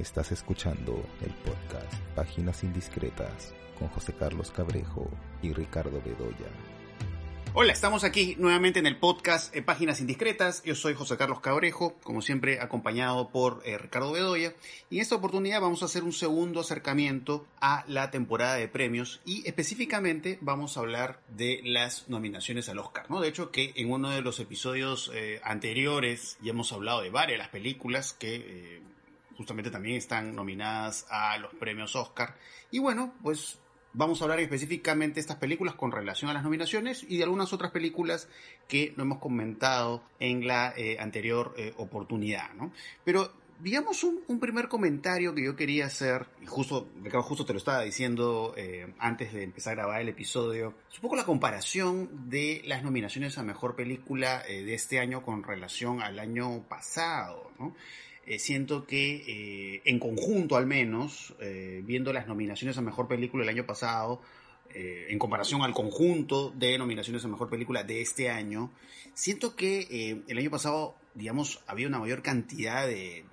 Estás escuchando el podcast Páginas Indiscretas con José Carlos Cabrejo y Ricardo Bedoya. Hola, estamos aquí nuevamente en el podcast eh, Páginas Indiscretas. Yo soy José Carlos Cabrejo, como siempre acompañado por eh, Ricardo Bedoya. Y en esta oportunidad vamos a hacer un segundo acercamiento a la temporada de premios y específicamente vamos a hablar de las nominaciones al Oscar. ¿no? De hecho, que en uno de los episodios eh, anteriores ya hemos hablado de varias las películas que justamente también están nominadas a los premios Oscar. Y bueno, pues vamos a hablar específicamente de estas películas con relación a las nominaciones y de algunas otras películas que no hemos comentado en la eh, anterior eh, oportunidad, ¿no? Pero digamos un, primer comentario que yo quería hacer, y justo, justo te lo estaba diciendo eh, antes de empezar a grabar el episodio, es un poco la comparación de las nominaciones a Mejor Película de este año con relación al año pasado, ¿no? Eh, siento que eh, en conjunto al menos, eh, viendo las nominaciones a Mejor Película el año pasado, en comparación al conjunto de nominaciones a Mejor Película de este año, siento que el año pasado, digamos, había una mayor cantidad de,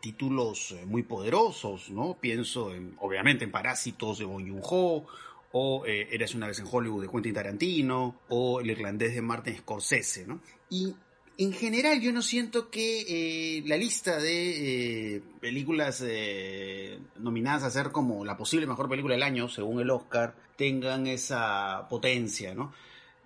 títulos muy poderosos, ¿no? Pienso, en, obviamente, en Parásitos de Bong Joon-ho, o Eres una vez en Hollywood de Quentin Tarantino, o El irlandés de Martin Scorsese, ¿no? Y en general yo no siento que eh, la lista de eh, películas eh, nominadas a ser como la posible mejor película del año, según el Oscar, tengan esa potencia, ¿no?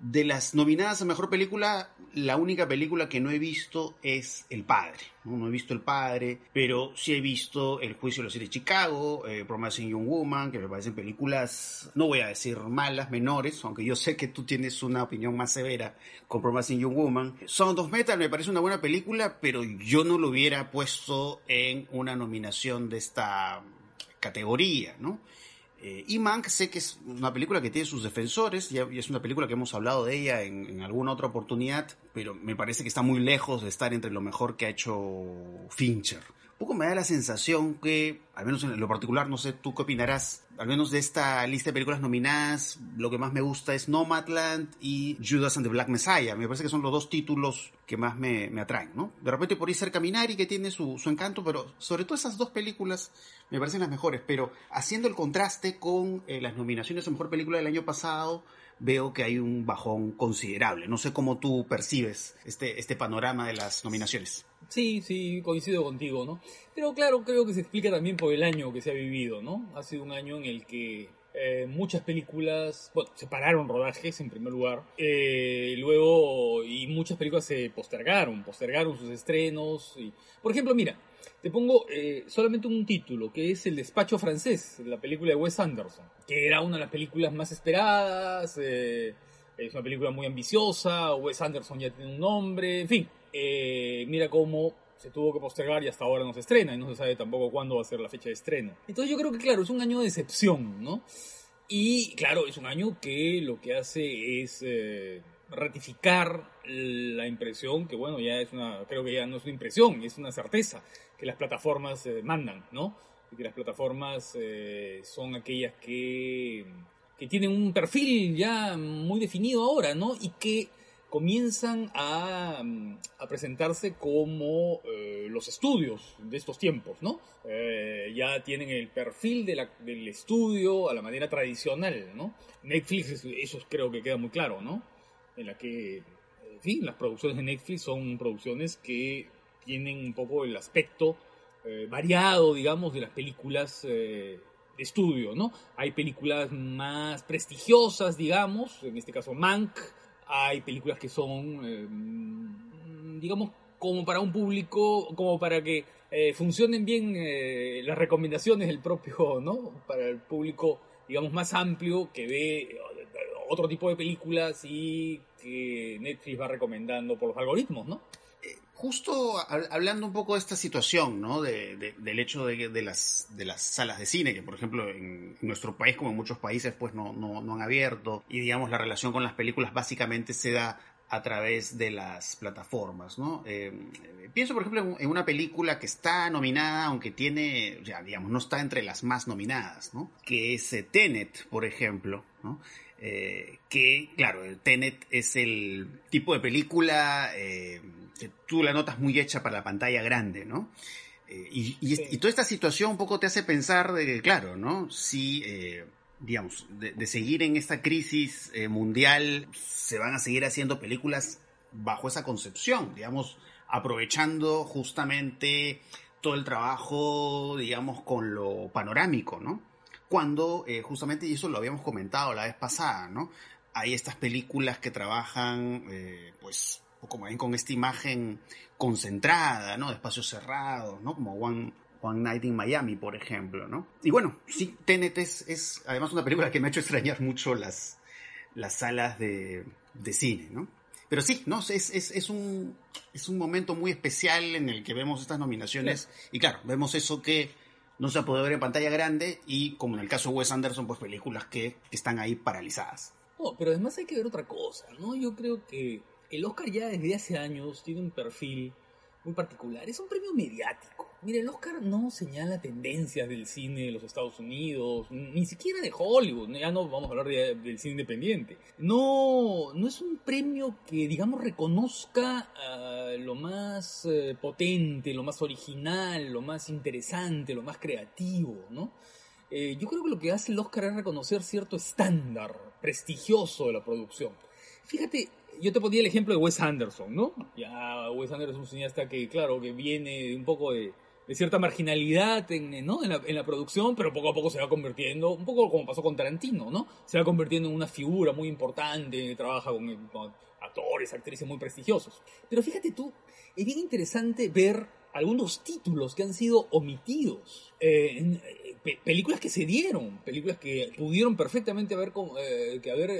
De las nominadas a Mejor Película, la única película que no he visto es El Padre. No, he visto El Padre, pero sí he visto El Juicio de los Siete de Chicago, eh, Promising Young Woman, que me parecen películas, no voy a decir malas, menores, aunque yo sé que tú tienes una opinión más severa con Promising Young Woman. Sound of Metal me parece una buena película, pero yo no lo hubiera puesto en una nominación de esta categoría, ¿no? Eh, y Mank sé que es una película que tiene sus defensores, y es una película que hemos hablado de ella en, alguna otra oportunidad, pero me parece que está muy lejos de estar entre lo mejor que ha hecho Fincher. Poco me da la sensación que, al menos en lo particular, no sé tú qué opinarás, al menos de esta lista de películas nominadas, lo que más me gusta es Nomadland y Judas and the Black Messiah. Me parece que son los dos títulos que más me, atraen, ¿no? De repente por ahí ser Caminari, que tiene su, su encanto, pero sobre todo esas dos películas me parecen las mejores. Pero haciendo el contraste con eh, las nominaciones a Mejor Película del año pasado, veo que hay un bajón considerable. No sé cómo tú percibes este, este panorama de las nominaciones. Sí, sí, coincido contigo, ¿no? Pero claro, creo que se explica también por el año que se ha vivido, ¿no? Ha sido un año en el que eh, muchas películas, bueno, se pararon rodajes en primer lugar, eh, luego, y muchas películas se postergaron, postergaron sus estrenos. Y, por ejemplo, mira, te pongo eh, solamente un título, que es El despacho francés, la película de Wes Anderson, que era una de las películas más esperadas, es una película muy ambiciosa, Wes Anderson ya tiene un nombre, en fin, mira cómo se tuvo que postergar y hasta ahora no se estrena y no se sabe tampoco cuándo va a ser la fecha de estreno. Entonces yo creo que claro, es un año de decepción, ¿no? Y claro, es un año que lo que hace es eh, ratificar la impresión, que bueno, ya es una, creo que ya no es una impresión, es una certeza que las plataformas eh, mandan, ¿no? Y que las plataformas eh, son aquellas que, que tienen un perfil ya muy definido ahora, ¿no? Y que comienzan a, presentarse como eh, los estudios de estos tiempos, ¿no? Ya tienen el perfil del estudio a la manera tradicional, ¿no? Netflix, eso creo que queda muy claro, ¿no? En la que, en fin, las producciones de Netflix son producciones que tienen un poco el aspecto eh, variado, digamos, de las películas de estudio, ¿no? Hay películas más prestigiosas, digamos, en este caso Mank, hay películas que son, eh, digamos, como para un público, como para que eh, funcionen bien eh, las recomendaciones del propio, ¿no? Para el público, digamos, más amplio que ve otro tipo de películas y que Netflix va recomendando por los algoritmos, ¿no? Justo hablando un poco de esta situación, ¿no? De, del hecho de, las, de las salas de cine, que por ejemplo en nuestro país, como en muchos países, pues no, no, han abierto. Y digamos, la relación con las películas básicamente se da a través de las plataformas, ¿no? Eh, pienso, por ejemplo, en una película que está nominada, aunque tiene, ya digamos, no está entre las más nominadas, ¿no? Que es eh, Tenet, por ejemplo, ¿no? Eh, que, claro, Tenet es el tipo de película que tú la notas muy hecha para la pantalla grande, ¿no? Eh, y, y, toda esta situación un poco te hace pensar de que, claro, ¿no? Si, eh, digamos, de, seguir en esta crisis eh, mundial, se van a seguir haciendo películas bajo esa concepción, digamos, aprovechando justamente todo el trabajo, digamos, con lo panorámico, ¿no? Cuando, justamente, y eso lo habíamos comentado la vez pasada, ¿no? Hay estas películas que trabajan, pues, como ven, con esta imagen concentrada, ¿no? De espacios cerrados, ¿no? Como One, Night in Miami, por ejemplo, ¿no? Y bueno, sí, Tenet es, además una película que me ha hecho extrañar mucho las, las salas de, de cine, ¿no? Pero sí, ¿no? Es, es, es, un, es un momento muy especial en el que vemos estas nominaciones y claro, vemos eso que no se puede ver en pantalla grande y como en el caso de Wes Anderson, pues películas que están ahí paralizadas. No, pero además hay que ver otra cosa, ¿no? Yo creo que el Oscar ya desde hace años tiene un perfil muy particular. Es un premio mediático. Mire, el Oscar no señala tendencias del cine de los Estados Unidos, ni siquiera de Hollywood. Ya no vamos a hablar del cine independiente. No, no es un premio que, digamos, reconozca ah, lo más eh, potente, lo más original, lo más interesante, lo más creativo, ¿no? Eh, yo creo que lo que hace el Oscar es reconocer cierto estándar prestigioso de la producción. Fíjate, yo te ponía el ejemplo de Wes Anderson, ¿no? Ya Wes Anderson es un cineasta que, claro, que viene un poco de, cierta marginalidad en, la, producción, pero poco a poco se va convirtiendo, un poco como pasó con Tarantino, ¿no? Se va convirtiendo en una figura muy importante, trabaja con, actores, actrices muy prestigiosos. Pero fíjate tú, es bien interesante ver algunos títulos que han sido omitidos. Eh, eh, películas que se dieron, películas que pudieron perfectamente haber, eh, que haber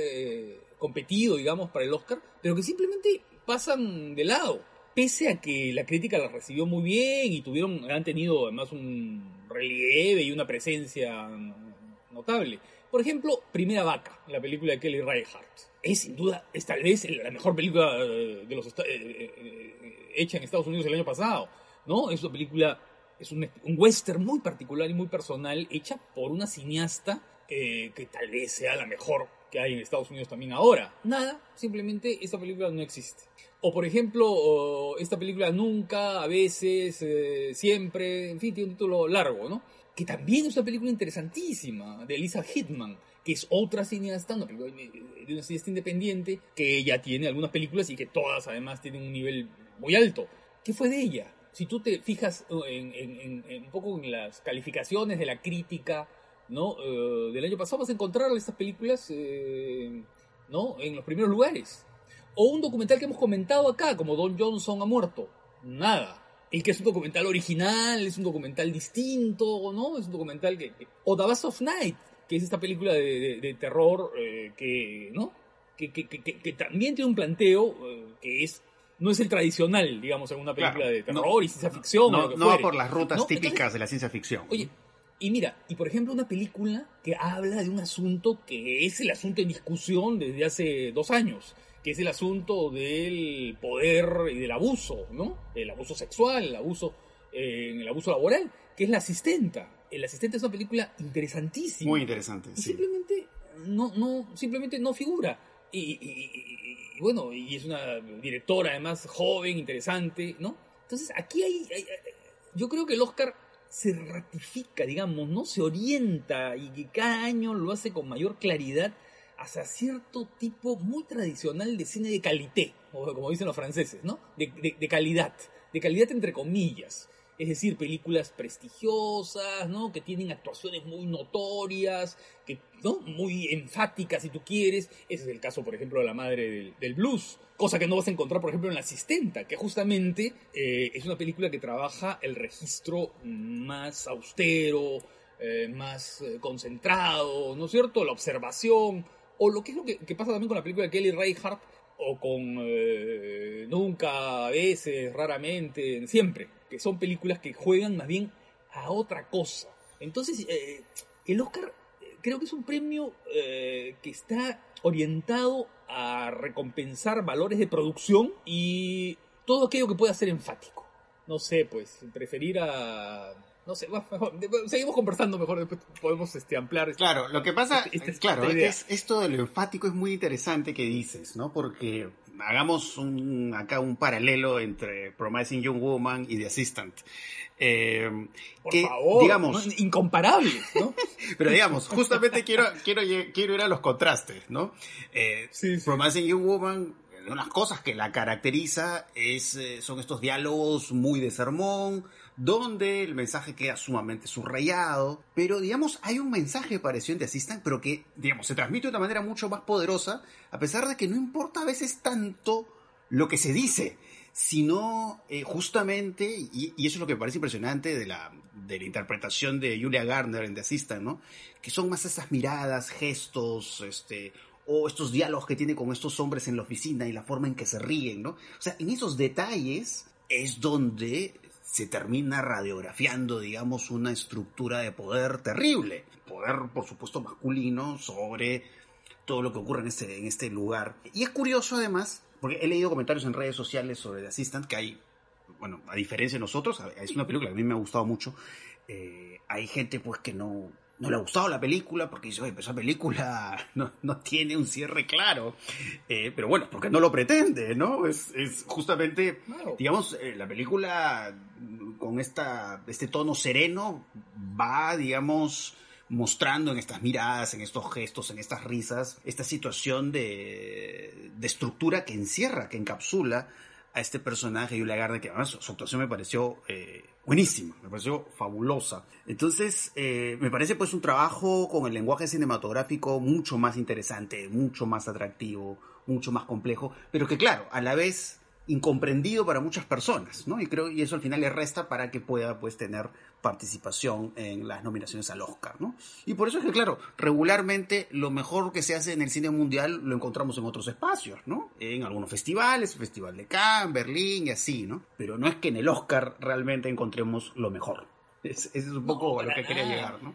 competido, digamos, para el Oscar, pero que simplemente pasan de lado. Pese a que la crítica la recibió muy bien y tuvieron, han tenido además un relieve y una presencia notable. Por ejemplo, Primera Vaca, la película de Kelly Reichardt. Es sin duda, es tal vez la mejor película eh, de los eh, eh, hecha en Estados Unidos el año pasado. ¿no? Es una película, es un, western muy particular y muy personal, hecha por una cineasta que tal vez sea la mejor que hay en Estados Unidos también ahora. Nada, simplemente esta película no existe. O por ejemplo, esta película nunca, a veces, eh, siempre, en fin, tiene un título largo, ¿no? Que también es una película interesantísima, de Elisa Hitman, que es otra cineasta, una película de una cineasta independiente, que ya tiene algunas películas y que todas además tienen un nivel muy alto. ¿Qué fue de ella? Si tú te fijas en, un poco en las calificaciones de la crítica, ¿no? Eh, del año pasado vas a encontrar estas películas eh, ¿no? en los primeros lugares. O un documental que hemos comentado acá, como Don Johnson ha muerto. Nada. El que es un documental original, es un documental distinto, ¿no? Es un documental que... O The Bass of Night, que es esta película de, terror eh, que, ¿no? Que, que, también tiene un planteo que es no es el tradicional, digamos, en una película de terror y ciencia ficción. No, no va por las rutas típicas de la ciencia ficción. Oye, y mira, y por ejemplo una película que habla de un asunto que es el asunto en discusión desde hace dos años, que es el asunto del poder y del abuso, ¿no? El abuso sexual, el abuso, eh, el abuso laboral, que es La Asistenta. El Asistente es una película interesantísima. Muy interesante, sí. Simplemente no, no, simplemente no figura. Y, bueno, y es una directora además joven, interesante, ¿no? Entonces aquí hay yo creo que el Oscar se ratifica, digamos, no se orienta y que cada año lo hace con mayor claridad hacia cierto tipo muy tradicional de cine de calité, como dicen los franceses, ¿no? De, de, calidad, de calidad entre comillas. Es decir, películas prestigiosas, ¿no? Que tienen actuaciones muy notorias, que, ¿no? Muy enfáticas, si tú quieres. Ese es el caso, por ejemplo, de la madre del, blues, cosa que no vas a encontrar, por ejemplo, en La Asistenta, que justamente eh, es una película que trabaja el registro más austero, eh, más eh, concentrado, ¿no es cierto? La observación, o lo que es lo que, pasa también con la película de Kelly Reichardt, o con Nunca, a veces, raramente, siempre, que son películas que juegan más bien a otra cosa. Entonces, el Oscar creo que es un premio que está orientado a recompensar valores de producción y todo aquello que pueda ser enfático. No sé, pues, preferir a... No sé, seguimos conversando mejor, después podemos este, ampliar. Claro, lo que pasa, este, este, claro, es, esto de lo enfático es muy interesante que dices, ¿no? Porque hagamos un, acá un paralelo entre Promising Young Woman y The Assistant. Eh, Por favor, digamos, incomparable, ¿no? pero digamos, justamente quiero, quiero, quiero ir a los contrastes, ¿no? Eh, Promising Young Woman unas cosas que la caracteriza es, eh, son estos diálogos muy de sermón, donde el mensaje queda sumamente subrayado, pero digamos, hay un mensaje parecido en The Assistant, pero que, digamos, se transmite de una manera mucho más poderosa, a pesar de que no importa a veces tanto lo que se dice, sino eh, justamente, y, eso es lo que me parece impresionante de la, de la interpretación de Julia Garner en The Assistant, ¿no? Que son más esas miradas, gestos, este, o estos diálogos que tiene con estos hombres en la oficina y la forma en que se ríen, ¿no? O sea, en esos detalles es donde se termina radiografiando, digamos, una estructura de poder terrible. Poder, por supuesto, masculino sobre todo lo que ocurre en este, en este lugar. Y es curioso, además, porque he leído comentarios en redes sociales sobre The Assistant, que hay, bueno, a diferencia de nosotros, es una película que a mí me ha gustado mucho. Eh, hay gente, pues, que no, no le ha gustado la película porque dice, oye, pero esa película no, no tiene un cierre claro. Eh, pero bueno, porque no lo pretende, ¿no? Es, es justamente, digamos, eh, la película con esta, este tono sereno va, digamos, mostrando en estas miradas, en estos gestos, en estas risas, esta situación de, de estructura que encierra, que encapsula a este personaje, Julia Garner, que además su, actuación me pareció eh, buenísima, me pareció fabulosa. Entonces, eh, me parece pues un trabajo con el lenguaje cinematográfico mucho más interesante, mucho más atractivo, mucho más complejo, pero que claro, a la vez incomprendido para muchas personas, ¿no? Y creo y eso al final le resta para que pueda pues tener participación en las nominaciones al Oscar, ¿no? Y por eso es que claro, regularmente lo mejor que se hace en el cine mundial lo encontramos en otros espacios, ¿no? En algunos festivales, el Festival de Cannes, Berlín y así, ¿no? Pero no es que en el Oscar realmente encontremos lo mejor. Ese es, un poco a lo que quería llegar, ¿no?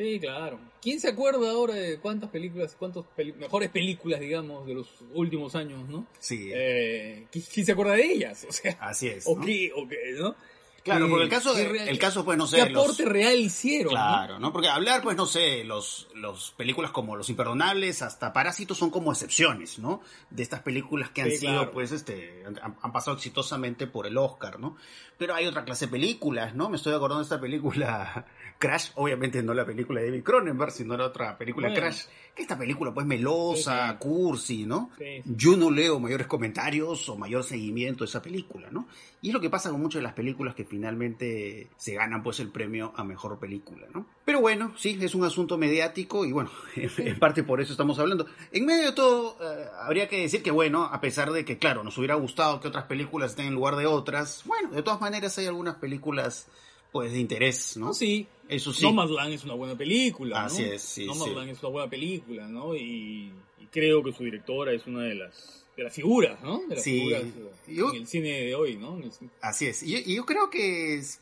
Sí, claro. ¿Quién se acuerda ahora de cuántas películas, cuántas mejores películas, digamos, de los últimos años, ¿no? Sí. Eh, ¿quién, se acuerda de ellas? O sea, Así es. ¿O qué? ¿O qué? ¿no? Claro, porque el caso, el caso pues no sé. ¿Qué aporte real hicieron? Claro, ¿no? Porque hablar, pues no sé, los, los películas como Los Imperdonables, hasta Parásitos son como excepciones, ¿no? De estas películas que han sido, pues, este, han, pasado exitosamente por el Oscar, ¿no? Pero hay otra clase de películas, ¿no? Me estoy acordando de esta película Crash, obviamente no la película de David Cronenberg, sino la otra película Crash, que esta película pues melosa, cursi, ¿no? Yo no leo mayores comentarios o mayor seguimiento de esa película, ¿no? Y es lo que pasa con muchas de las películas que finalmente se ganan pues el premio a mejor película, ¿no? Pero bueno, sí, es un asunto mediático y bueno, en parte por eso estamos hablando. En medio de todo, eh, habría que decir que bueno, a pesar de que claro, nos hubiera gustado que otras películas estén en lugar de otras, bueno, de todas maneras hay algunas películas pues de interés, ¿no? Sí. Eso sí. Nomadland es una buena película, Así es, sí. Nomadland es una buena película, ¿no? Y, creo que su directora es una de las de las figuras, ¿no? De las figuras en el cine de hoy, ¿no? Así es. Y yo, creo que es,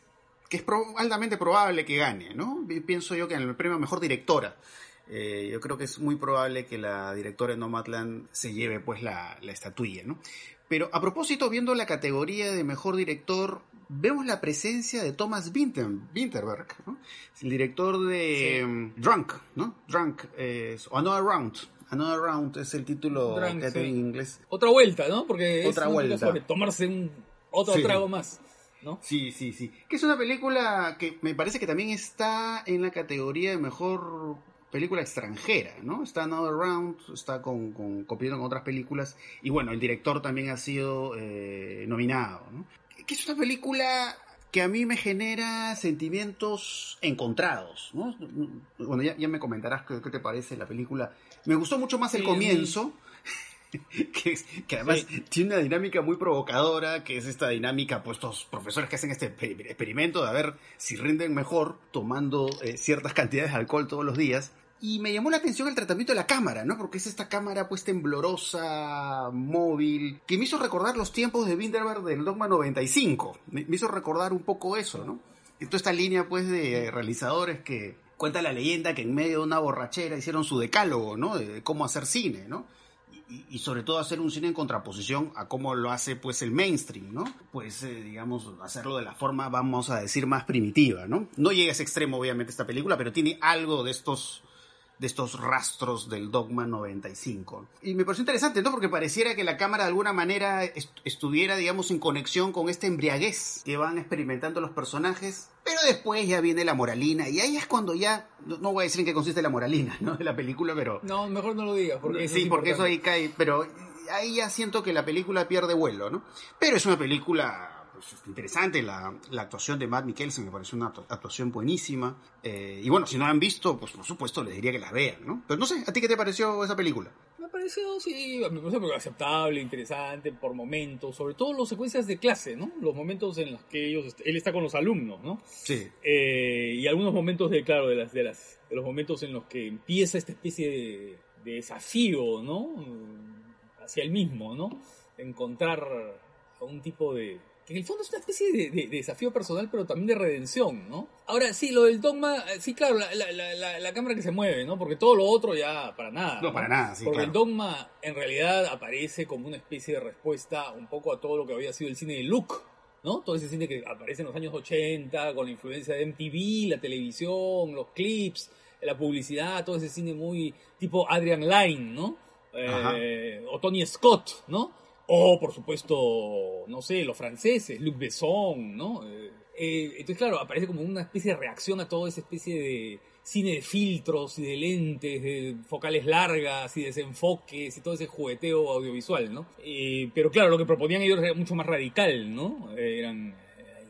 que es altamente probable que gane, ¿no? Pienso yo que en el premio Mejor Directora. Eh, yo creo que es muy probable que la directora de Nomadland se lleve pues la, la estatuilla, ¿no? Pero a propósito, viendo la categoría de mejor director, vemos la presencia de Thomas Winterberg, el director de um, Drunk, ¿no? Drunk, o Another Round. Another Round es el título que en inglés. Otra vuelta, ¿no? Porque Otra es vuelta. sobre tomarse un otro trago más. ¿No? Sí, sí, sí. Que es una película que me parece que también está en la categoría de mejor película extranjera, ¿no? Está Another Round, está con, con, compitiendo con otras películas y bueno, el director también ha sido eh, nominado, ¿no? Que es una película que a mí me genera sentimientos encontrados, ¿no? Bueno, ya, me comentarás qué, te parece la película. Me gustó mucho más el comienzo. Que, que, además tiene una dinámica muy provocadora, que es esta dinámica, pues estos profesores que hacen este experimento de a ver si rinden mejor tomando eh, ciertas cantidades de alcohol todos los días. Y me llamó la atención el tratamiento de la cámara, ¿no? Porque es esta cámara pues temblorosa, móvil, que me hizo recordar los tiempos de Winterberg del Dogma 95. Me, hizo recordar un poco eso, ¿no? toda esta línea pues de realizadores que cuenta la leyenda que en medio de una borrachera hicieron su decálogo, ¿no? De cómo hacer cine, ¿no? Y, sobre todo hacer un cine en contraposición a cómo lo hace pues el mainstream, ¿no? Pues eh, digamos hacerlo de la forma vamos a decir más primitiva, ¿no? No llega a ese extremo obviamente esta película, pero tiene algo de estos de estos rastros del Dogma 95. Y me pareció interesante, ¿no? Porque pareciera que la cámara de alguna manera estuviera, digamos, en conexión con esta embriaguez que van experimentando los personajes. Pero después ya viene la moralina, y ahí es cuando ya, no voy a decir en qué consiste la moralina, ¿no? De la película, pero... No, mejor no lo digas, porque... Sí, porque eso ahí cae, pero ahí ya siento que la película pierde vuelo, ¿no? Pero es una película pues, interesante, la, actuación de Matt Mikkelsen me pareció una actuación buenísima. Eh, y bueno, si no la han visto, pues por supuesto les diría que la vean, ¿no? Pero no sé, ¿a ti qué te pareció esa película? Me pareció, sí, me pareció aceptable, interesante por momentos, sobre todo las secuencias de clase, ¿no? Los momentos en los que ellos, él está con los alumnos, ¿no? Sí. Eh, y algunos momentos de, claro, de las, de las, de los momentos en los que empieza esta especie de, de desafío, ¿no? Hacia el mismo, ¿no? Encontrar un tipo de, en el fondo es una especie de, desafío personal, pero también de redención, ¿no? Ahora, sí, lo del dogma, eh, sí, claro, la, cámara que se mueve, ¿no? Porque todo lo otro ya para nada. No, para nada, sí. Porque el dogma en realidad aparece como una especie de respuesta un poco a todo lo que había sido el cine de Luke, ¿no? Todo ese cine que aparece en los años 80, con la influencia de MTV, la televisión, los clips, la publicidad, todo ese cine muy tipo Adrian Lyne, ¿no? Eh, o Tony Scott, ¿no? O, por supuesto, no sé, los franceses, Luc Besson, ¿no? Eh, eh, entonces, claro, aparece como una especie de reacción a toda esa especie de cine de filtros y de lentes, de focales largas y desenfoques y todo ese jugueteo audiovisual, ¿no? Eh, pero claro, lo que proponían ellos era mucho más radical, ¿no? Eran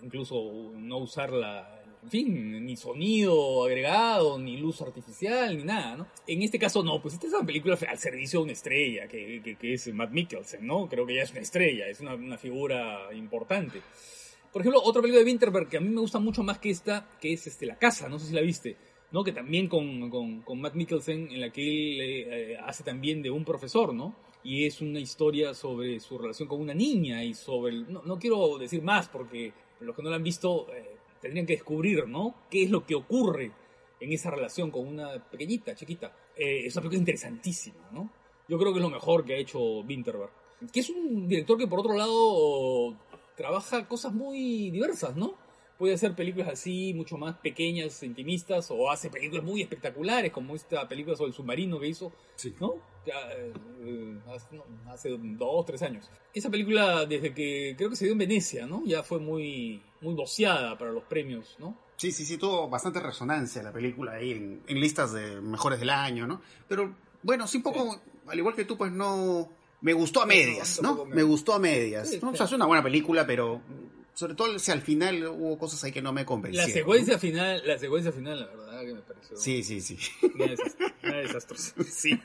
incluso no usar la, en fin, ni sonido agregado, ni luz artificial, ni nada, ¿no? En este caso no, pues esta es una película al servicio de una estrella, que, que, es Matt Mikkelsen, ¿no? Creo que ya es una estrella, es una, una, figura importante. Por ejemplo, otra película de Winterberg que a mí me gusta mucho más que esta, que es este, La Casa, no sé si la viste, ¿no? Que también con, con, con Matt Mikkelsen, en la que él eh, hace también de un profesor, ¿no? y es una historia sobre su relación con una niña y sobre... no, no, quiero decir más porque los que no la han visto eh, tendrían que descubrir, ¿no? ¿Qué es lo que ocurre en esa relación con una pequeñita, chiquita? Eh, es una película interesantísima, ¿no? Yo creo que es lo mejor que ha hecho Winterberg. Que es un director que, por otro lado, trabaja cosas muy diversas, ¿no? puede hacer películas así, mucho más pequeñas, intimistas, o hace películas muy espectaculares, como esta película sobre el submarino que hizo, ¿no? Eh, hace, dos, tres años. Esa película, desde que creo que se dio en Venecia, ¿no? Ya fue muy, muy voceada para los premios, ¿no? Sí, sí, sí, tuvo bastante resonancia la película ahí en, listas de mejores del año, ¿no? Pero bueno, sí, un poco, al igual que tú, pues no... Me gustó a medias, ¿no? Me gustó a medias. ¿no? O sea, es una buena película, pero sobre todo si al final hubo cosas ahí que no me convencieron. La secuencia final, la secuencia final, la verdad que me pareció. Sí, sí, sí. Una desastrosa. Sí.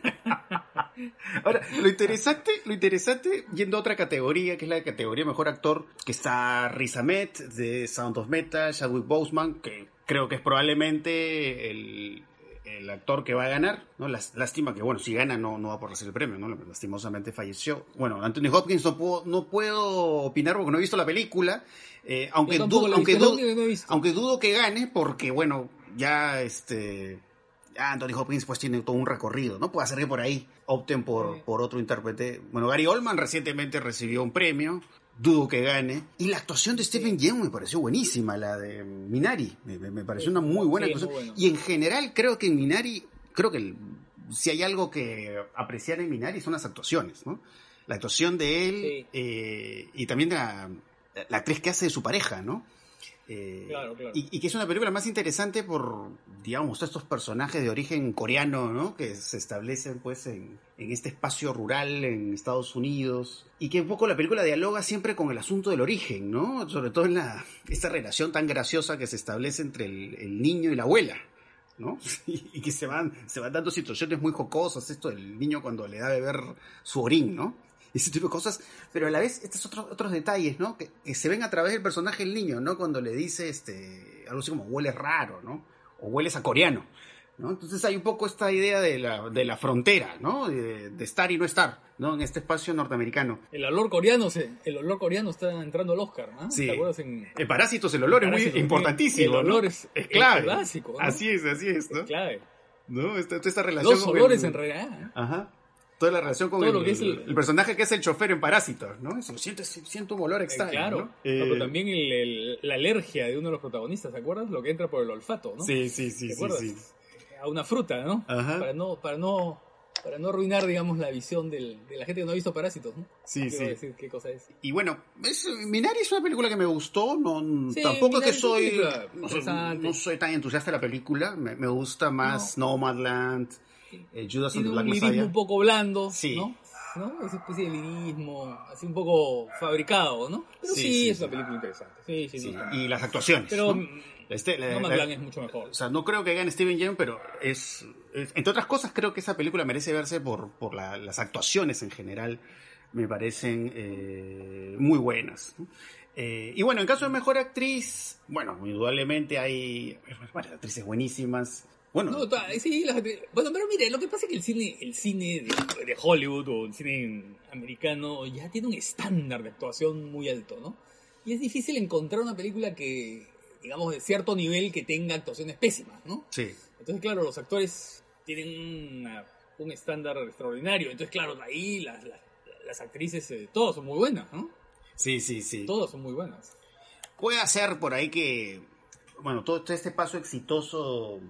Ahora, lo interesante, lo interesante, yendo a otra categoría, que es la categoría mejor actor, que está Riz Ahmed de Sound of Metal, Chadwick Boseman, que creo que es probablemente el, el actor que va a ganar, ¿no? Lástima que, bueno, si gana no, no va a poder recibir el premio, ¿no? Lastimosamente falleció. Bueno, Anthony Hopkins no puedo, no puedo opinar porque no he visto la película, eh, aunque, aunque, aunque dudo que gane porque, bueno, ya este... Anthony Hopkins pues tiene todo un recorrido, ¿no? Puede ser que por ahí opten por, por otro intérprete. Bueno, Gary Oldman recientemente recibió un premio, dudo que gane. Y la actuación de Stephen Yeun me pareció buenísima, la de Minari. Me, pareció una muy buena actuación. Y en general creo que en Minari, creo que si hay algo que apreciar en Minari son las actuaciones, ¿no? La actuación de él eh, y también de la, la actriz que hace de su pareja, ¿no? Eh, y, que es una película más interesante por, digamos, estos personajes de origen coreano, ¿no? Que se establecen, pues, en, este espacio rural en Estados Unidos. Y que un poco la película dialoga siempre con el asunto del origen, ¿no? Sobre todo en la, esta relación tan graciosa que se establece entre el, niño y la abuela. ¿no? Y, que se van, se van dando situaciones muy jocosas, esto del niño cuando le da de ver su orín, ¿no? Ese tipo de cosas, pero a la vez estos otros, otros detalles, ¿no? Que, se ven a través del personaje del niño, ¿no? Cuando le dice este, algo así como hueles raro, ¿no? O hueles a coreano, ¿no? Entonces hay un poco esta idea de la, de la frontera, ¿no? De, estar y no estar, ¿no? En este espacio norteamericano. El olor coreano, se, el olor coreano está entrando al Oscar, ¿no? Sí. ¿Te acuerdas en... En Parásitos el olor es muy importantísimo, El olor es, clave. básico, Así es, así es, ¿no? Es clave. ¿No? Esta, esta relación... Los olores en realidad. ¿eh? Ajá toda la relación con el, el, personaje que es el chofer en Parásitos, ¿no? siento, siento un olor eh, extraño. claro, pero eh, también la alergia de uno de los protagonistas, ¿te acuerdas? Lo que entra por el olfato, ¿no? Sí, sí, sí, sí, a una fruta, ¿no? Ajá. Para no, para no, para no arruinar, digamos, la visión del- de la gente que no ha visto Parásitos, ¿no? Sí, sí. decir qué cosa es. Y bueno, es, Minari es una película que me gustó, no, Sí, tampoco es Minari que soy, no soy tan entusiasta de la película, me, me gusta más Nomadland, eh, Judas and Tiene the Black un lirismo un poco blando, Sí. ¿no? ¿no? Esa especie de lirismo, así un poco fabricado, ¿no? Pero Sí, sí, sí, es una película interesante. Sí, sí, Sí, y las actuaciones. Pero ¿no? Este, la- es mucho mejor. O sea, no creo que gane Steven Yeun, pero es, es- entre otras cosas, creo que esa película merece verse por, por la- las actuaciones en general. Me parecen eh, muy buenas. Eh, y bueno, en caso de mejor actriz, bueno, indudablemente hay varias actrices buenísimas. Bueno, No, ta- sí, la gente- bueno, pero mire, lo que pasa es que el cine, el cine de, de Hollywood o el cine americano ya tiene un estándar de actuación muy alto, ¿no? Y es difícil encontrar una película que, digamos, de cierto nivel que tenga actuaciones pésimas, ¿no? sí. Entonces, claro, los actores tienen una- un estándar extraordinario. Entonces, claro, ahí las, las, las actrices, eh, todas son muy buenas, ¿no? Sí, sí, sí. Todas son muy buenas. Puede ser por ahí que, bueno, todo este paso exitoso,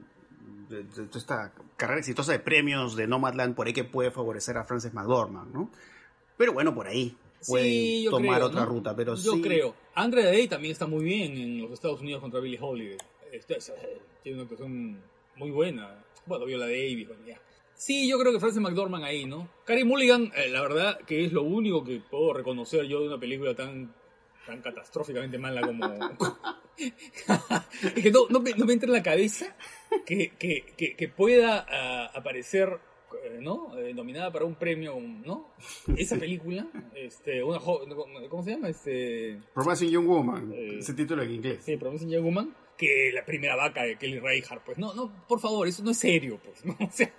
de, de- de esta carrera exitosa de premios de Nomadland, por ahí que puede favorecer a Frances McDormand, ¿no? Pero bueno, por ahí pueden Sí, yo tomar creo, otra ¿no? ruta, pero Yo sí. creo. Andrea Day también está muy bien en los Estados Unidos contra Billie Holiday. Este, es, eh, tiene una actuación muy buena. Bueno, Viola Davis, bueno, ya. Sí, yo creo que Frances McDormand ahí, ¿no? Carey Mulligan, eh, la verdad que es lo único que puedo reconocer yo de una película tan tan catastróficamente mala como... es que no, no, me, no me entra en la cabeza que, que, que, que pueda ah, aparecer, eh, ¿no? Eh, nominada para un premio, ¿no? Esa película, este, una ¿cómo se llama? Este, Promising Young Woman, Eh, ese título en inglés. sí, Promising Young Woman, que la primera vaca de Kelly Reichardt, pues no, no, por favor, eso no es serio, pues, ¿no? O sea,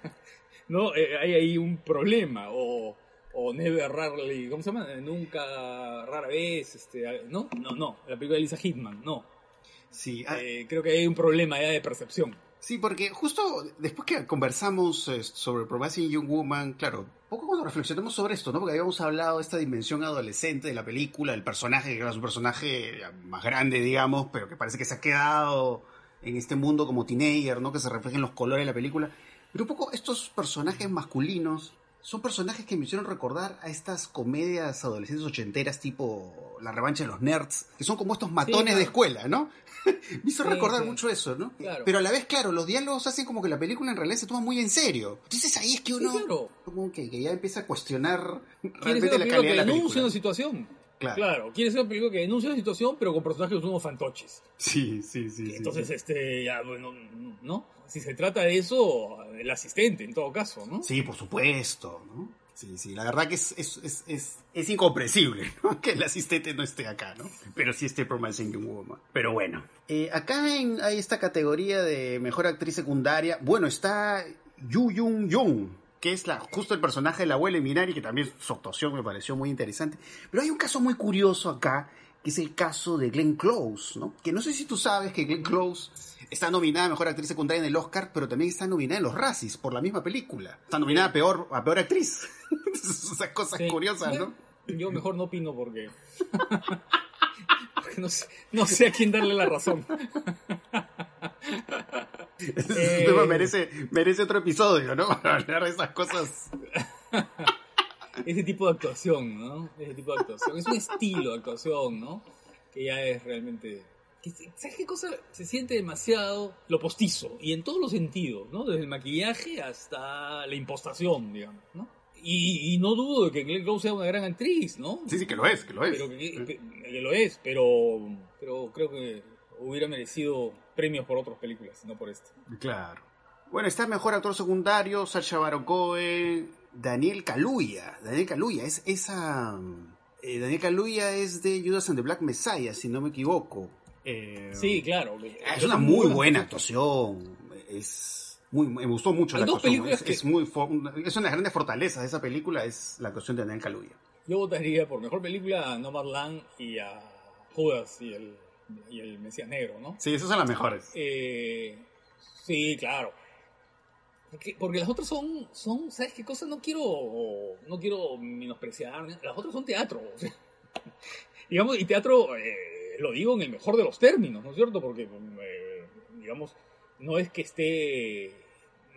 no, eh, hay ahí un problema, o, o Never Rarely, ¿cómo se llama? Nunca, rara vez, este, ¿no? No, no, la película de Lisa Hitman, no. Sí, ah, Eh, creo que hay un problema ya de percepción. sí, porque justo después que conversamos eh, sobre Promising Young Woman, claro, poco cuando reflexionamos sobre esto, ¿no? Porque habíamos hablado de esta dimensión adolescente de la película, el personaje, que era su personaje más grande, digamos, pero que parece que se ha quedado en este mundo como teenager, ¿no? Que se refleja en los colores de la película. Pero un poco estos personajes masculinos son personajes que me hicieron recordar a estas comedias adolescentes ochenteras tipo La revancha de los nerds, que son como estos matones claro. de escuela, ¿no? me hizo Sí, recordar sí. mucho eso, ¿no? Claro. Pero a la vez, claro, los diálogos hacen como que la película en realidad se toma muy en serio. Entonces ahí es que uno claro. como que, que ya empieza a cuestionar ¿Quieres realmente la calidad de la película. una situación? Claro. Claro, quiere ser una película que denuncia una situación, pero con personajes unos fantoches. Sí, sí, sí. Entonces, sí. este, ya, bueno, ¿no? Si se trata de eso, el asistente, en todo caso, ¿no? Sí, por supuesto, ¿no? Sí, sí, la verdad que es, es, es, es, es incomprensible, ¿no? Que el asistente no esté acá, ¿no? Pero sí esté Promising Woman. Pero bueno. Eh, acá en, hay esta categoría de mejor actriz secundaria. Bueno, está Yu Jung Jung, que es la, justo el personaje de la abuela Minari, que también su actuación me pareció muy interesante. Pero hay un caso muy curioso acá, que es el caso de Glenn Close, ¿no? Que no sé si tú sabes que Glenn Close está nominada a Mejor Actriz Secundaria en el Oscar, pero también está nominada en los Razzies por la misma película. Está nominada a Peor, a peor Actriz. Esas cosas Sí. curiosas, ¿no? Yo mejor no opino porque. porque no, sé, no sé a quién darle la razón. Ese Eh. tema merece, merece otro episodio, ¿no? Para hablar de esas cosas. Ese tipo de actuación, ¿no? Ese tipo de actuación. Es un estilo de actuación, ¿no? Que ya es realmente. ¿Sabes qué cosa? Se siente demasiado lo postizo. Y en todos los sentidos, ¿no? Desde el maquillaje hasta la impostación, digamos, ¿no? Y, y no dudo de que Glenn Close sea una gran actriz, ¿no? Sí, sí, que lo es, que lo es. pero que, que- que lo es, pero, pero creo que hubiera merecido premios por otras películas, no por esta. Claro. Bueno, está mejor actor secundario, Sacha Baron Cohen, Daniel Kaluuya. Daniel Kaluuya es esa. eh, Daniel Kaluuya es de Judas and the Black Messiah, si no me equivoco. Eh, Sí, claro. Es una muy buena actuación. Es muy, me gustó mucho Hay la dos actuación. películas Es, que- es muy es una de las grandes fortalezas de esa película es la actuación de Daniel Kaluuya. Yo votaría por mejor película a Nomadland y a Judas y el, y el Mesías Negro, ¿no? Sí, esas son las mejores. Eh, sí, claro. Porque, porque las otras son, son, ¿sabes qué cosa? No quiero, no quiero menospreciar. Las otras son teatro. o sea. digamos, y teatro, eh, lo digo en el mejor de los términos, ¿no es cierto? Porque, eh, digamos, no es que esté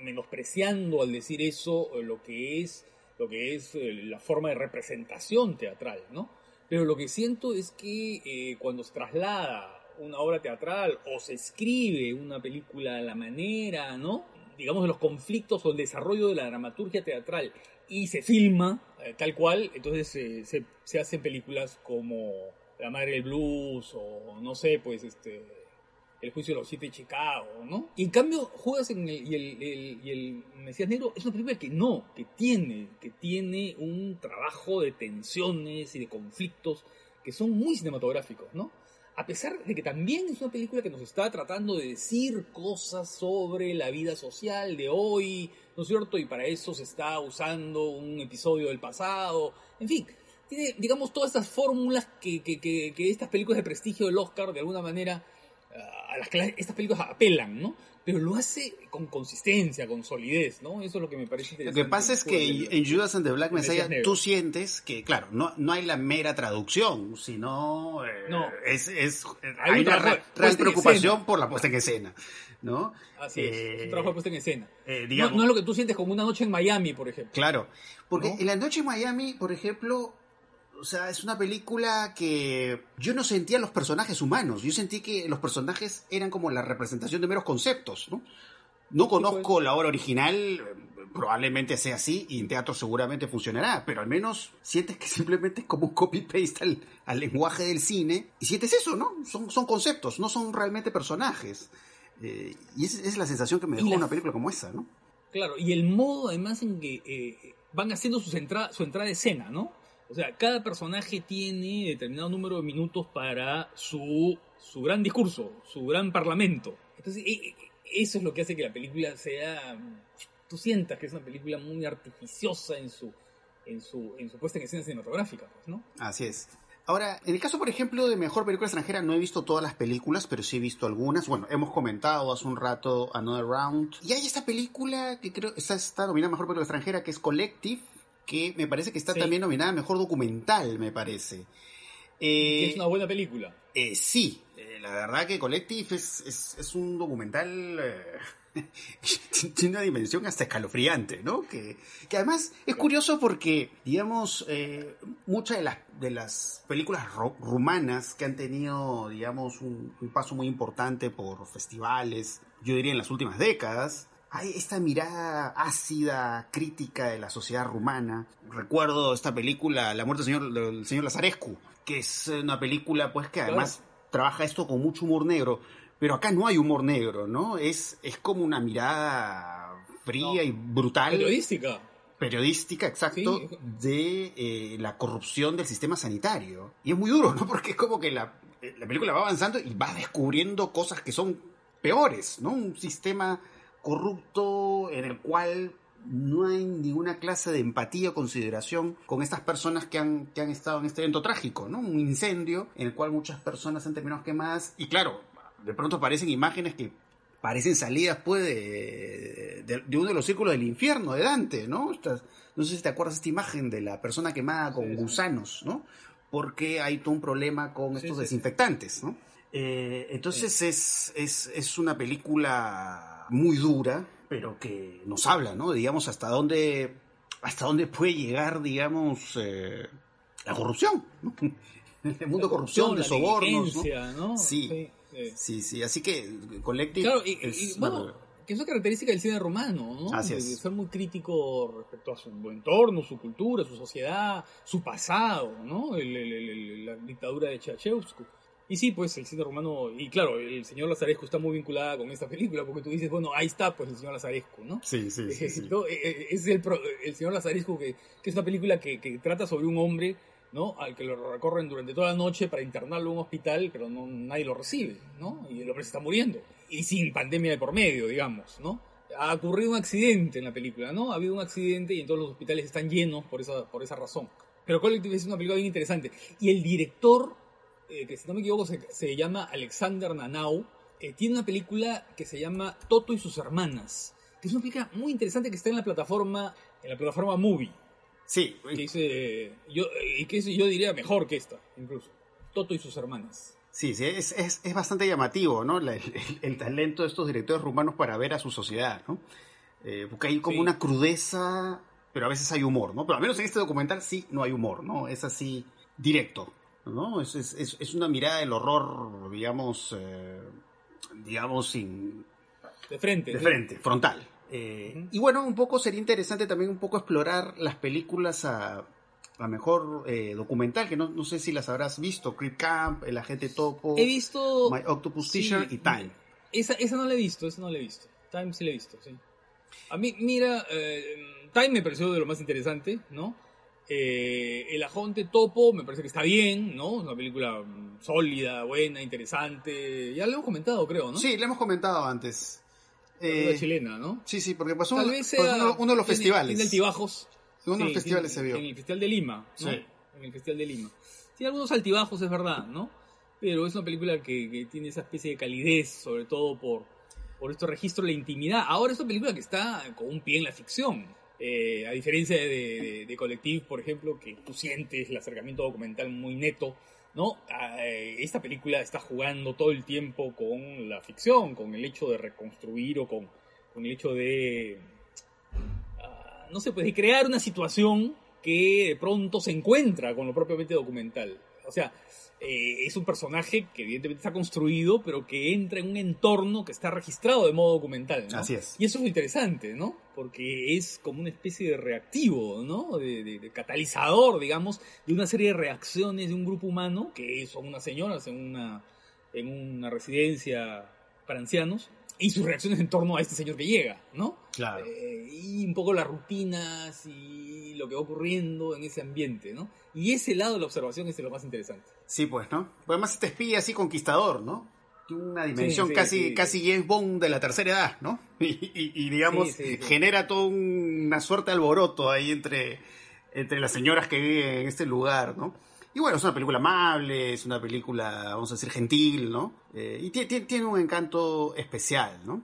menospreciando al decir eso lo que es, lo que es la forma de representación teatral, ¿no? Pero lo que siento es que cuando se traslada una obra teatral o se escribe una película a la manera, ¿no? Digamos, de los conflictos o el desarrollo de la dramaturgia teatral y se filma eh, tal cual, entonces se, se, hacen películas como La Madre del Blues o no sé, pues este El Juicio de los Siete de Chicago, ¿no? Y en cambio, Judas en el, y, el, y el Mesías Negro es una película que no, que tiene, que tiene un trabajo de tensiones y de conflictos que son muy cinematográficos, ¿no? a pesar de que también es una película que nos está tratando de decir cosas sobre la vida social de hoy, ¿no es cierto? Y para eso se está usando un episodio del pasado, en fin, tiene, digamos, todas estas fórmulas que, que, que, que estas películas de prestigio del Oscar, de alguna manera, a las que estas películas apelan, ¿no? pero lo hace con consistencia, con solidez, ¿no? Eso es lo que me parece interesante. Lo que pasa es que en Judas and the Black Messiah tú sientes que, claro, no, no hay la mera traducción, sino eh, no. es, es hay, una real, preocupación por la puesta en escena, ¿no? Así es, es un trabajo de puesta en escena. Eh, no, no, es lo que tú sientes como una noche en Miami, por ejemplo. Claro, porque en la noche en Miami, por ejemplo, o sea, es una película que yo no sentía los personajes humanos, yo sentí que los personajes eran como la representación de meros conceptos, ¿no? No conozco pues. la obra original, probablemente sea así y en teatro seguramente funcionará, pero al menos sientes que simplemente es como un copy-paste al, lenguaje del cine y sientes eso, ¿no? Son, son conceptos, no son realmente personajes. Eh, y esa es la sensación que me dejó una película como esa, ¿no? Claro, y el modo además en que eh, van haciendo su, entrada su entrada de escena, ¿no? O sea, cada personaje tiene determinado número de minutos para su, su gran discurso, su gran parlamento. Entonces, e, e, eso es lo que hace que la película sea. Tú sientas que es una película muy artificiosa en su, en su, en su puesta en escena cinematográfica, pues, ¿no? Así es. Ahora, en el caso, por ejemplo, de Mejor Película Extranjera, no he visto todas las películas, pero sí he visto algunas. Bueno, hemos comentado hace un rato Another Round. Y hay esta película que creo está, está nominada Mejor Película Extranjera, que es Collective, que me parece que está también nominada a Mejor Documental, me parece. es una buena película. Eh, sí, eh, la verdad que Collective es, es, un documental... Eh, tiene una dimensión hasta escalofriante, ¿no? Que, que además es curioso porque, digamos, muchas de las, de las películas rumanas que han tenido, digamos, un, paso muy importante por festivales, yo diría en las últimas décadas, hay esta mirada ácida, crítica de la sociedad rumana. Recuerdo esta película, La muerte del señor, del señor Lazarescu, que es una película pues que además trabaja esto con mucho humor negro, pero acá no hay humor negro, ¿no? Es, es como una mirada fría y brutal. Periodística. Periodística, exacto, de eh, la corrupción del sistema sanitario. Y es muy duro, ¿no? Porque es como que la, la película va avanzando y va descubriendo cosas que son peores, ¿no? Un sistema corrupto en el cual no hay ninguna clase de empatía o consideración con estas personas que han, que han estado en este evento trágico, ¿no? Un incendio en el cual muchas personas han terminado quemadas y claro, de pronto aparecen imágenes que parecen salidas pues de, de, uno de los círculos del infierno de Dante, ¿no? no sé si te acuerdas de esta imagen de la persona quemada con gusanos, ¿no? Porque hay todo un problema con estos desinfectantes, ¿no? Eh, entonces es, es, es una película muy dura, pero que nos habla, ¿no? Digamos, hasta dónde, hasta dónde puede llegar, digamos, eh, la corrupción, ¿no? El mundo de corrupción, de sobornos, ¿no? Sí, sí, sí, así que Collective claro, y, bueno, que es una característica del cine romano, ¿no? Así es. De ser muy crítico respecto a su entorno, su cultura, su sociedad, su pasado, ¿no? la dictadura de Ceausescu. Y sí, pues el cine romano, y claro, el señor Lazarescu está muy vinculada con esta película, porque tú dices, bueno, ahí está pues el señor Lazarescu, ¿no? Sí, sí, sí. Eh, eh, es el, el señor Lazarescu que, que, es una película que, que, trata sobre un hombre, ¿no? Al que lo recorren durante toda la noche para internarlo en un hospital, pero no, nadie lo recibe, ¿no? Y el hombre se está muriendo. Y sin pandemia de por medio, digamos, ¿no? Ha ocurrido un accidente en la película, ¿no? Ha habido un accidente y en todos los hospitales están llenos por esa, por esa razón. Pero Collective es una película bien interesante. Y el director eh, que si no me equivoco se, llama Alexander Nanau, eh, tiene una película que se llama Toto y sus hermanas, que es una película muy interesante que está en la plataforma, en la plataforma Movie. Sí. Que yo, y que yo diría mejor que esta, incluso. Toto y sus hermanas. Sí, sí es, es, bastante llamativo, ¿no? el, talento de estos directores rumanos para ver a su sociedad, ¿no? eh, porque hay como una crudeza, pero a veces hay humor, ¿no? Pero al menos en este documental sí no hay humor, ¿no? Es así directo, ¿no? Es, es, es una mirada del horror, digamos, eh, digamos, sin... De frente. De frente, frontal. Eh, y bueno, un poco sería interesante también un poco explorar las películas a, a mejor eh, documental, que no, no, sé si las habrás visto, Creep Camp, El Agente Topo, he visto, My Octopus Teacher y Time. Esa, esa no la he visto, esa no la he visto. Time sí la he visto, sí. A mí, mira, eh, Time me pareció de lo más interesante, ¿no? Eh, el Agente Topo me parece que está bien, ¿no? Una película sólida, buena, interesante. Ya lo hemos comentado, creo, ¿no? Sí, lo hemos comentado antes. Eh, chilena, ¿no? Sí, sí, porque pasó uno, uno, de los festivales. Tiene altibajos. En uno de los festivales se vio. En el Festival de Lima, ¿no? Sí. En el Festival de Lima. Tiene algunos altibajos, es verdad, ¿no? Pero es una película que, que tiene esa especie de calidez, sobre todo por, por estos registros de la intimidad. Ahora es una película que está con un pie en la ficción. Eh, a diferencia de, de, por ejemplo, que tú sientes el acercamiento documental muy neto, ¿no? Eh, esta película está jugando todo el tiempo con la ficción, con el hecho de reconstruir o con, con el hecho de, uh, no sé, pues de crear una situación que de pronto se encuentra con lo propiamente documental. O sea, eh, es un personaje que evidentemente está construido, pero que entra en un entorno que está registrado de modo documental. ¿no? Así es. Y eso es interesante, ¿no? Porque es como una especie de reactivo, ¿no? De, de, de, catalizador, digamos, de una serie de reacciones de un grupo humano, que son unas señoras en una, en una residencia para ancianos, y sus reacciones en torno a este señor que llega, ¿no? Claro. Eh, y un poco las rutinas y lo que va ocurriendo en ese ambiente, ¿no? Y ese lado de la observación es lo más interesante. Sí, pues, ¿no? Pues además este espía así conquistador, ¿no? Una dimensión sí, sí, casi, sí, casi James Bond de la tercera edad, ¿no? Y, y, y digamos, genera toda una suerte de alboroto ahí entre, entre las señoras que viven en este lugar, ¿no? Y bueno, es una película amable, es una película, vamos a decir, gentil, ¿no? Eh, y tiene, un encanto especial, ¿no?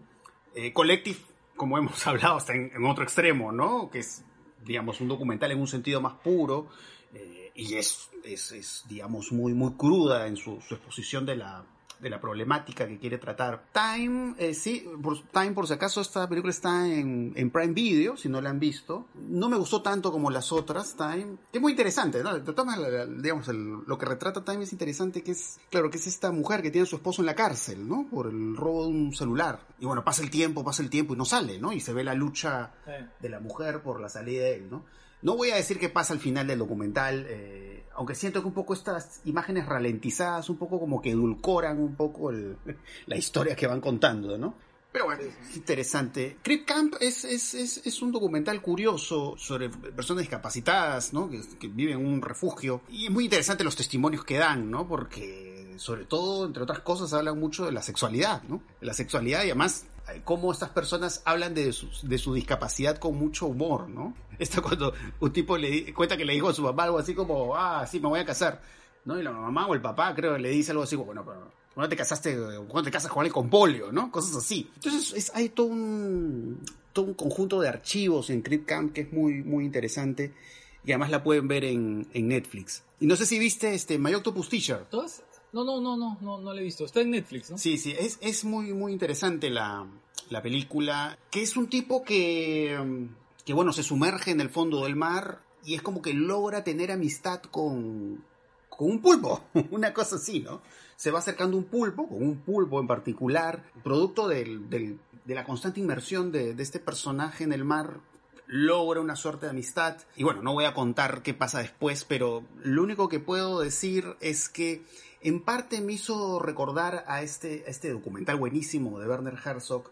Eh, Collective, como hemos hablado, está en, otro extremo, ¿no? Que es, digamos, un documental en un sentido más puro eh, y es, es, digamos, muy, muy cruda en su exposición de la, de la problemática que quiere tratar. Time, eh, sí, por, Time por si acaso esta película está en, en, Prime Video, si no la han visto. No me gustó tanto como las otras, Time. Es muy interesante, ¿no? Digamos, el, lo que retrata Time es interesante, que es, claro, que es esta mujer que tiene a su esposo en la cárcel, ¿no? Por el robo de un celular. Y bueno, pasa el tiempo, pasa el tiempo y no sale, ¿no? Y se ve la lucha de la mujer por la salida de él, ¿no? No voy a decir qué pasa al final del documental, eh, aunque siento que un poco estas imágenes ralentizadas, un poco como que edulcoran un poco el, la historia que van contando, ¿no? Pero bueno, es interesante. Creep Camp es, es, es, es, un documental curioso sobre personas discapacitadas, ¿no? Que, que, viven en un refugio. Y es muy interesante los testimonios que dan, ¿no? Porque, sobre todo, entre otras cosas, hablan mucho de la sexualidad, ¿no? De la sexualidad y además cómo estas personas hablan de su, discapacidad con mucho humor, ¿no? Esto cuando un tipo le cuenta que le dijo a su papá algo así como, ah, sí, me voy a casar, ¿no? Y la mamá o el papá creo le dice algo así como, bueno, pero ¿cuándo te casaste? ¿Cuándo te casas con él con polio, no? Cosas así. Entonces es, hay todo un, todo un conjunto de archivos en Crip Camp que es muy, muy interesante y además la pueden ver en, en Netflix. Y no sé si viste este My Octopus Teacher. No, no, no, no, no, no la he visto. Está en Netflix, ¿no? Sí, sí, es, es muy, muy interesante la, la película. Que es un tipo que, que, bueno, se sumerge en el fondo del mar y es como que logra tener amistad con, con un pulpo. Una cosa así, ¿no? Se va acercando un pulpo, con un pulpo en particular, producto del, de la constante inmersión de, de este personaje en el mar logra una suerte de amistad. Y bueno, no voy a contar qué pasa después, pero lo único que puedo decir es que en parte me hizo recordar a este, a este documental buenísimo de Werner Herzog,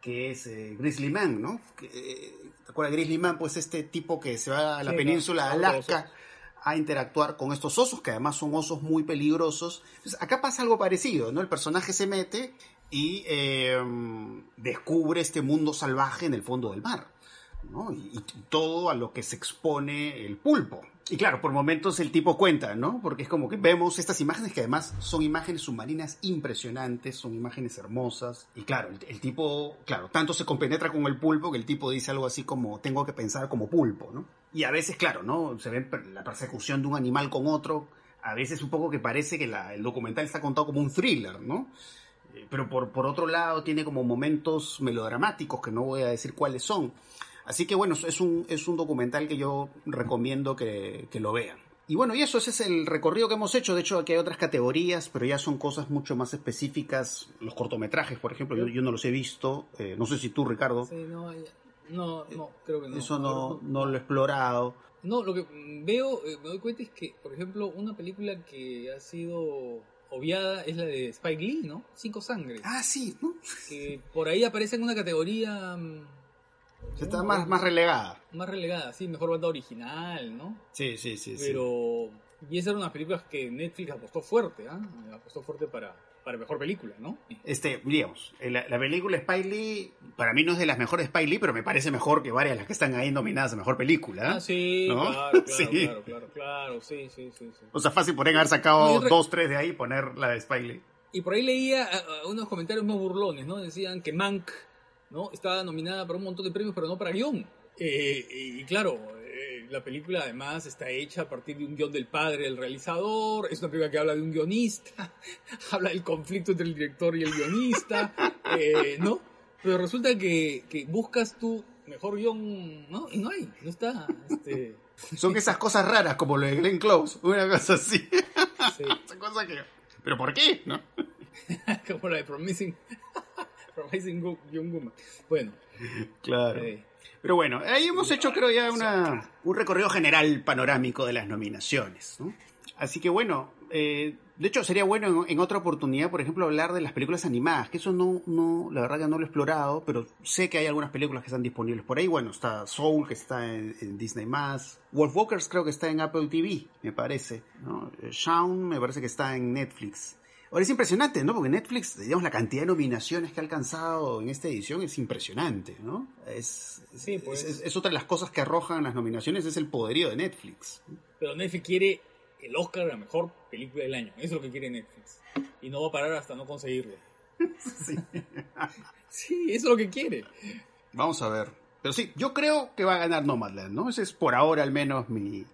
que es eh, Grizzly Man, ¿no? Que, eh, ¿Te acuerdas Grizzly Man? Pues este tipo que se va a la sí, península de Alaska a interactuar con estos osos, que además son osos muy peligrosos. Entonces, acá pasa algo parecido, ¿no? El personaje se mete y eh, descubre este mundo salvaje en el fondo del mar. ¿no? Y, y, todo a lo que se expone el pulpo. Y claro, por momentos el tipo cuenta, ¿no? Porque es como que vemos estas imágenes que además son imágenes submarinas impresionantes, son imágenes hermosas. Y claro, el, tipo, claro, tanto se compenetra con el pulpo que el tipo dice algo así como, tengo que pensar como pulpo, ¿no? Y a veces, claro, ¿no? Se ve la persecución de un animal con otro. A veces un poco que parece que el documental está contado como un thriller, ¿no? pero por, por otro lado tiene como momentos melodramáticos que no voy a decir cuáles son. Así que bueno, es un, es un documental que yo recomiendo que, que lo vean. Y bueno, y eso, ese es el recorrido que hemos hecho. De hecho, aquí hay otras categorías, pero ya son cosas mucho más específicas. Los cortometrajes, por ejemplo, yo, yo no los he visto. Eh, no sé si tú, Ricardo. Sí, no, no, no, creo que no. Eso no, no lo he explorado. No, lo que veo, eh, me doy cuenta es que, por ejemplo, una película que ha sido obviada es la de Spike Lee, ¿no? Cinco Sangres. Ah, sí, ¿no? Que por ahí aparece en una categoría... mm, Está más, más relegada. Más relegada, sí, mejor banda original, ¿no? Sí, sí, sí. sí. Pero... Y esa era una película que Netflix apostó fuerte, ¿ah? Apostó fuerte para, para mejor película, ¿no? Este, digamos, la, la película Spike Lee, para mí no es de las mejores Spike Lee, pero me parece mejor que varias de las que están ahí nominadas a mejor película. Ah, sí, ¿No? claro, claro, Sí. claro, claro, claro, sí, sí, sí, sí. O sea, fácil poder haber sacado otra- dos, tres de ahí y poner la de Lee. Y por ahí leía a- a unos comentarios más burlones, ¿no? Decían que Mank, ¿no? Estaba nominada para un montón de premios, pero no para guion. Eh, y claro, eh, la película además está hecha a partir de un guion del padre del realizador, es una película que habla de un guionista, habla del conflicto entre el director y el guionista, eh, ¿no? Pero resulta que, que buscas tu mejor guion, ¿no? Y no hay, no está. Este, Son esas cosas raras como lo de Glenn Close, una cosa así. sí, Esa cosa que... ¿Pero por qué? ¿No? como la de Promising, Promising Gu- Young. Bueno, Claro. eh, Pero bueno, ahí hemos hecho creo ya una, un recorrido general panorámico de las nominaciones. ¿no? Así que bueno, eh, de hecho sería bueno en, en otra oportunidad, por ejemplo, hablar de las películas animadas, que eso no, no, la verdad que no lo he explorado, pero sé que hay algunas películas que están disponibles por ahí. Bueno, está Soul, que está en, en Disney+, Wolfwalkers creo que está en Apple TV, me parece. ¿no? Eh, Shaun me parece que está en Netflix. Ahora es impresionante, ¿no? Porque Netflix, digamos, la cantidad de nominaciones que ha alcanzado en esta edición es impresionante, ¿no? Es, Sí, pues. es- es otra de las cosas que arrojan las nominaciones, es el poderío de Netflix. Pero Netflix quiere el Oscar a la mejor película del año. Eso es lo que quiere Netflix. Y no va a parar hasta no conseguirlo. Sí. Sí, eso es lo que quiere. Vamos a ver. Pero sí, yo creo que va a ganar Nomadland, ¿no? Esa es por ahora al menos mi,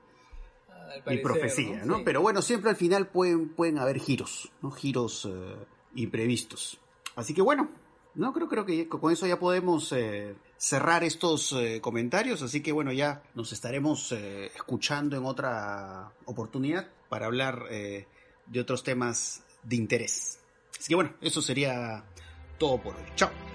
Parecer, profecía, ¿no? Sí. Pero bueno, siempre al final pueden, pueden haber giros, ¿no? Giros eh, imprevistos. Así que bueno, no creo, creo que con eso ya podemos eh, cerrar estos eh, comentarios. Así que bueno, ya nos estaremos escuchando en otra oportunidad para hablar de otros temas de interés. Así que bueno, eso sería todo por hoy. Chao.